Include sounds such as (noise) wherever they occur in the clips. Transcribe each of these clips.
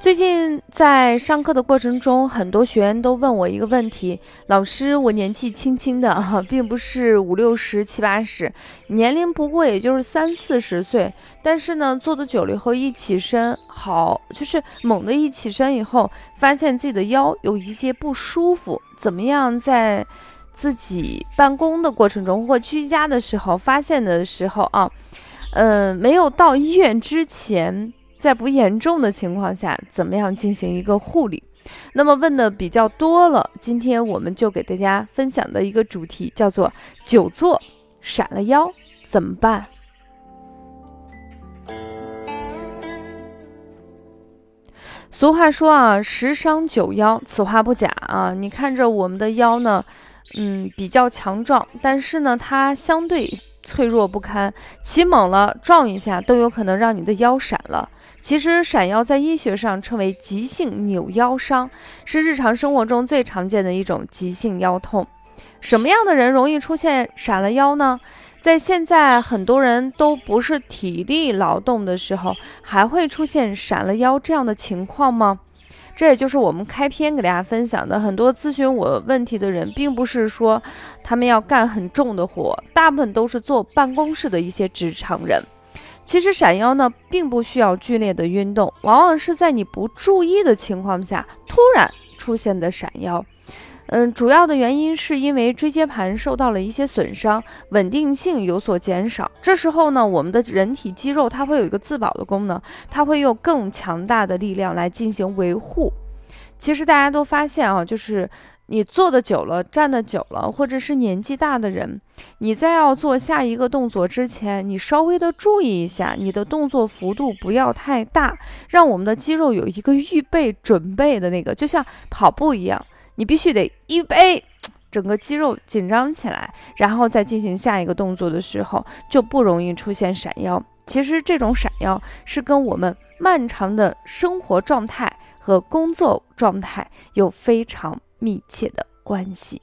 最近在上课的过程中，很多学员都问我一个问题：老师，我年纪轻轻的哈，(laughs) 并不是五六十、七八十，年龄不过也就是三四十岁，但是呢，坐的久了以后，一起身好，就是猛的一起身以后，发现自己的腰有一些不舒服，怎么样在自己办公的过程中或居家的时候发现的时候啊，嗯，没有到医院之前。在不严重的情况下，怎么样进行一个护理？那么问的比较多了，今天我们就给大家分享的一个主题叫做“久坐闪了腰怎么办”。俗话说啊，“十伤九腰”，此话不假啊。你看着我们的腰呢，嗯，比较强壮，但是呢，它相对脆弱不堪，骑猛了撞一下都有可能让你的腰闪了。其实闪腰在医学上称为急性扭腰伤，是日常生活中最常见的一种急性腰痛。什么样的人容易出现闪了腰呢？在现在很多人都不是体力劳动的时候，还会出现闪了腰这样的情况吗？这也就是我们开篇给大家分享的。很多咨询我问题的人，并不是说他们要干很重的活，大部分都是坐办公室的一些职场人。其实闪腰呢，并不需要剧烈的运动，往往是在你不注意的情况下突然出现的闪腰。嗯，主要的原因是因为椎间盘受到了一些损伤，稳定性有所减少。这时候呢，我们的人体肌肉它会有一个自保的功能，它会用更强大的力量来进行维护。其实大家都发现啊，就是。你坐的久了，站的久了，或者是年纪大的人，你在要做下一个动作之前，你稍微的注意一下，你的动作幅度不要太大，让我们的肌肉有一个预备准备的那个，就像跑步一样，你必须得预备，整个肌肉紧张起来，然后再进行下一个动作的时候，就不容易出现闪腰。其实这种闪腰是跟我们漫长的生活状态和工作状态有非常。密切的关系。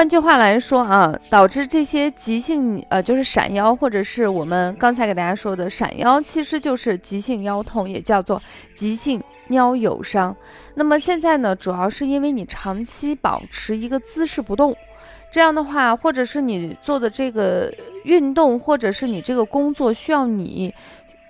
换句话来说啊，导致这些急性呃，就是闪腰，或者是我们刚才给大家说的闪腰，其实就是急性腰痛，也叫做急性腰扭伤。那么现在呢，主要是因为你长期保持一个姿势不动。这样的话，或者是你做的这个运动，或者是你这个工作需要你，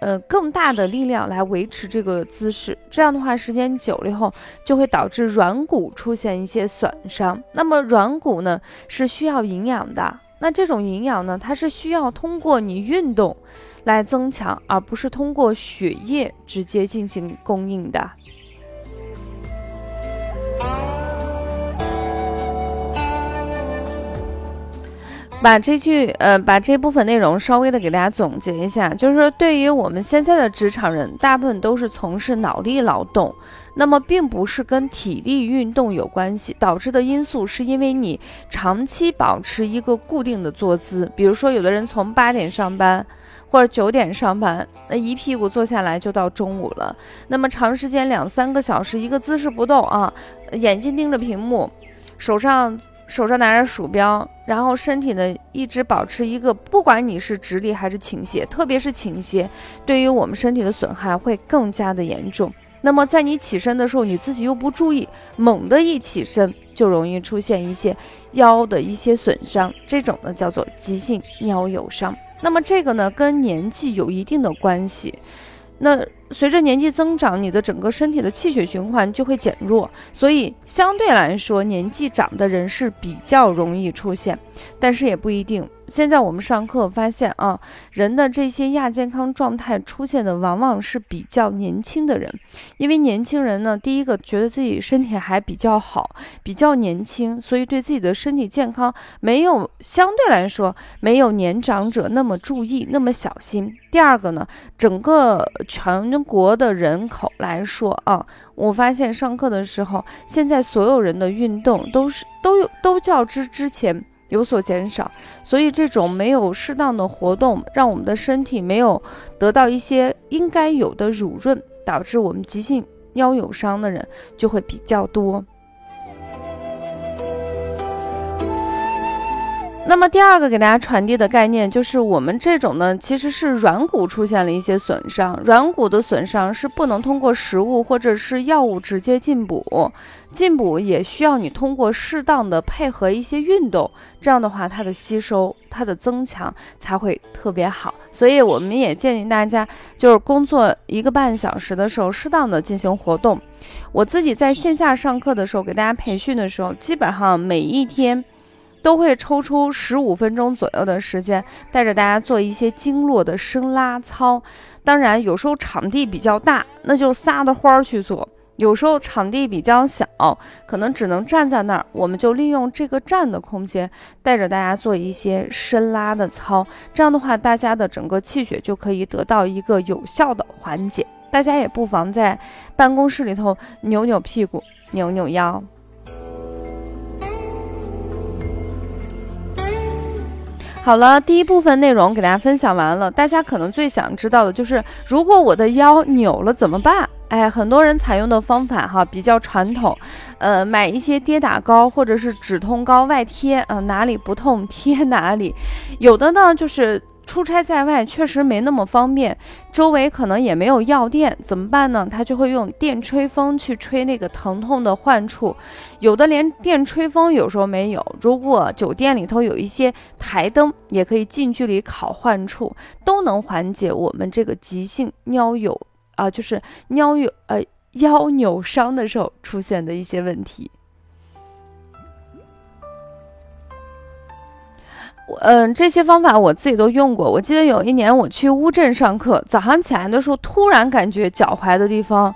呃，更大的力量来维持这个姿势。这样的话，时间久了以后，就会导致软骨出现一些损伤。那么软骨呢，是需要营养的。那这种营养呢，它是需要通过你运动来增强，而不是通过血液直接进行供应的。把这句呃，把这部分内容稍微的给大家总结一下，就是说，对于我们现在的职场人，大部分都是从事脑力劳动，那么并不是跟体力运动有关系，导致的因素是因为你长期保持一个固定的坐姿，比如说有的人从八点上班或者九点上班，那一屁股坐下来就到中午了，那么长时间两三个小时一个姿势不动啊，眼睛盯着屏幕，手上。手上拿着鼠标，然后身体呢一直保持一个，不管你是直立还是倾斜，特别是倾斜，对于我们身体的损害会更加的严重。那么在你起身的时候，你自己又不注意，猛地一起身，就容易出现一些腰的一些损伤，这种呢叫做急性腰扭伤。那么这个呢跟年纪有一定的关系。那随着年纪增长，你的整个身体的气血循环就会减弱，所以相对来说，年纪长的人是比较容易出现，但是也不一定。现在我们上课发现啊，人的这些亚健康状态出现的往往是比较年轻的人，因为年轻人呢，第一个觉得自己身体还比较好，比较年轻，所以对自己的身体健康没有相对来说没有年长者那么注意，那么小心。第二个呢，整个全国的人口来说啊，我发现上课的时候，现在所有人的运动都是都有都较之之前。有所减少，所以这种没有适当的活动，让我们的身体没有得到一些应该有的乳润，导致我们急性腰扭伤的人就会比较多。那么第二个给大家传递的概念就是，我们这种呢，其实是软骨出现了一些损伤。软骨的损伤是不能通过食物或者是药物直接进补，进补也需要你通过适当的配合一些运动，这样的话它的吸收、它的增强才会特别好。所以我们也建议大家，就是工作一个半小时的时候，适当的进行活动。我自己在线下上课的时候，给大家培训的时候，基本上每一天。都会抽出十五分钟左右的时间，带着大家做一些经络的伸拉操。当然，有时候场地比较大，那就撒的花儿去做；有时候场地比较小，可能只能站在那儿，我们就利用这个站的空间，带着大家做一些伸拉的操。这样的话，大家的整个气血就可以得到一个有效的缓解。大家也不妨在办公室里头扭扭屁股，扭扭腰。好了，第一部分内容给大家分享完了。大家可能最想知道的就是，如果我的腰扭了怎么办？哎，很多人采用的方法哈比较传统，呃，买一些跌打膏或者是止痛膏外贴啊，哪里不痛贴哪里。有的呢就是。出差在外确实没那么方便，周围可能也没有药店，怎么办呢？他就会用电吹风去吹那个疼痛的患处，有的连电吹风有时候没有。如果酒店里头有一些台灯，也可以近距离烤患处，都能缓解我们这个急性腰扭啊，就是腰扭呃 (laughs) 腰扭伤的时候出现的一些问题。嗯，这些方法我自己都用过。我记得有一年我去乌镇上课，早上起来的时候，突然感觉脚踝的地方，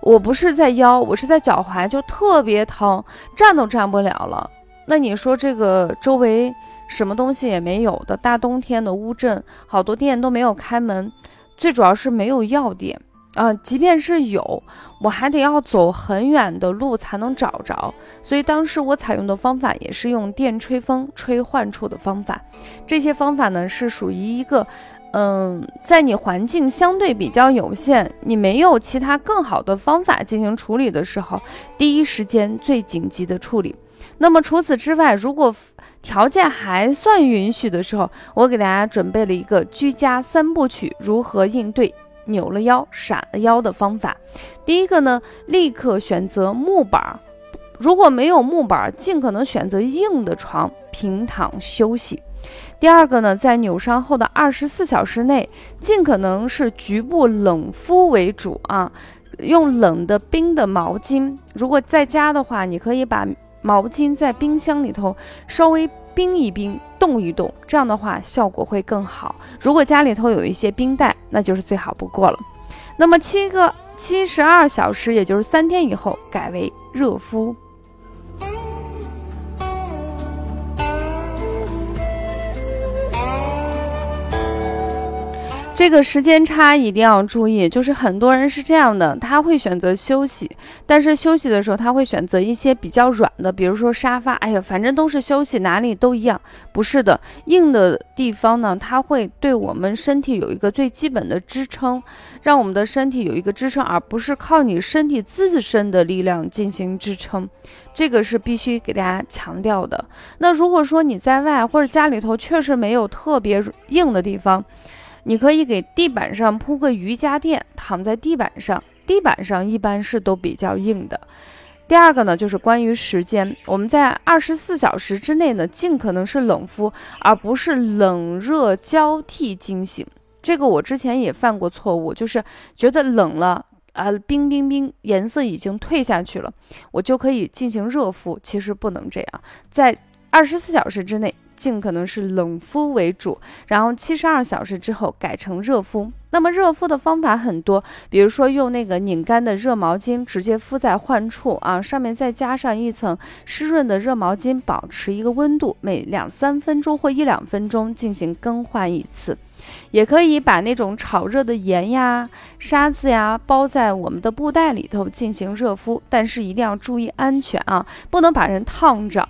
我不是在腰，我是在脚踝，就特别疼，站都站不了了。那你说这个周围什么东西也没有的大冬天的乌镇，好多店都没有开门，最主要是没有药店。啊，即便是有，我还得要走很远的路才能找着。所以当时我采用的方法也是用电吹风吹患处的方法。这些方法呢是属于一个，嗯，在你环境相对比较有限，你没有其他更好的方法进行处理的时候，第一时间最紧急的处理。那么除此之外，如果条件还算允许的时候，我给大家准备了一个居家三部曲，如何应对。扭了腰、闪了腰的方法，第一个呢，立刻选择木板，如果没有木板，尽可能选择硬的床，平躺休息。第二个呢，在扭伤后的二十四小时内，尽可能是局部冷敷为主啊，用冷的冰的毛巾。如果在家的话，你可以把毛巾在冰箱里头稍微。冰一冰，冻一冻，这样的话效果会更好。如果家里头有一些冰袋，那就是最好不过了。那么七个七十二小时，也就是三天以后，改为热敷。这个时间差一定要注意，就是很多人是这样的，他会选择休息，但是休息的时候他会选择一些比较软的，比如说沙发。哎呀，反正都是休息，哪里都一样。不是的，硬的地方呢，它会对我们身体有一个最基本的支撑，让我们的身体有一个支撑，而不是靠你身体自身的力量进行支撑。这个是必须给大家强调的。那如果说你在外或者家里头确实没有特别硬的地方，你可以给地板上铺个瑜伽垫，躺在地板上。地板上一般是都比较硬的。第二个呢，就是关于时间，我们在二十四小时之内呢，尽可能是冷敷，而不是冷热交替进行。这个我之前也犯过错误，就是觉得冷了啊，冰冰冰，颜色已经退下去了，我就可以进行热敷。其实不能这样，在二十四小时之内。尽可能是冷敷为主，然后七十二小时之后改成热敷。那么热敷的方法很多，比如说用那个拧干的热毛巾直接敷在患处啊，上面再加上一层湿润的热毛巾，保持一个温度，每两三分钟或一两分钟进行更换一次。也可以把那种炒热的盐呀、沙子呀包在我们的布袋里头进行热敷，但是一定要注意安全啊，不能把人烫着。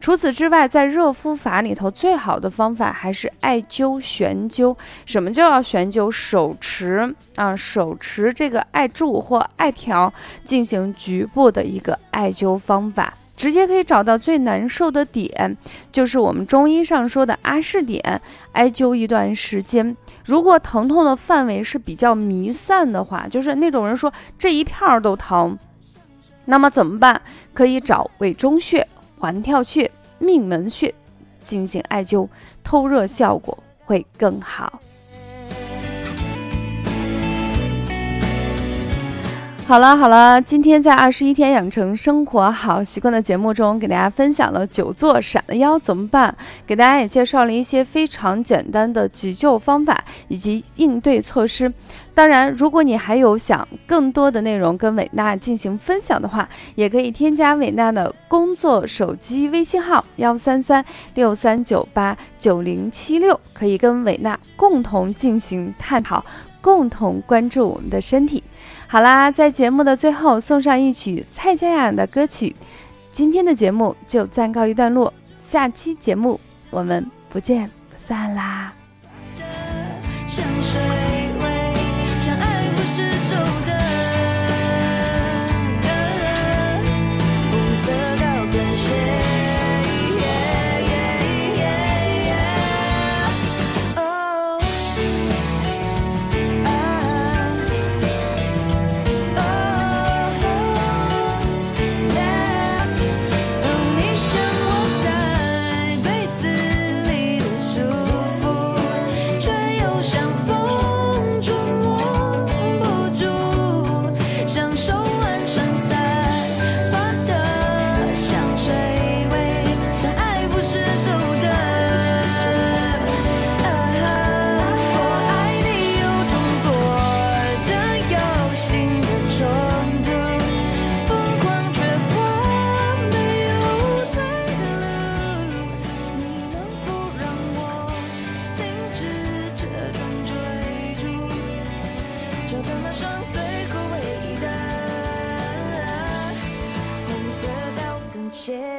除此之外，在热敷法里头，最好的方法还是艾灸、悬灸。什么叫悬灸？手持啊，手持这个艾柱或艾条进行局部的一个艾灸方法，直接可以找到最难受的点，就是我们中医上说的阿是点，艾灸一段时间。如果疼痛的范围是比较弥散的话，就是那种人说这一片儿都疼，那么怎么办？可以找委中穴。环跳穴、命门穴进行艾灸，透热效果会更好。好了好了，今天在二十一天养成生活好习惯的节目中，给大家分享了久坐闪了腰怎么办，给大家也介绍了一些非常简单的急救方法以及应对措施。当然，如果你还有想更多的内容跟伟娜进行分享的话，也可以添加伟娜的工作手机微信号幺三三六三九八九零七六，可以跟伟娜共同进行探讨，共同关注我们的身体。好啦，在节目的最后送上一曲蔡健雅的歌曲，今天的节目就暂告一段落，下期节目我们不见不散啦。friendship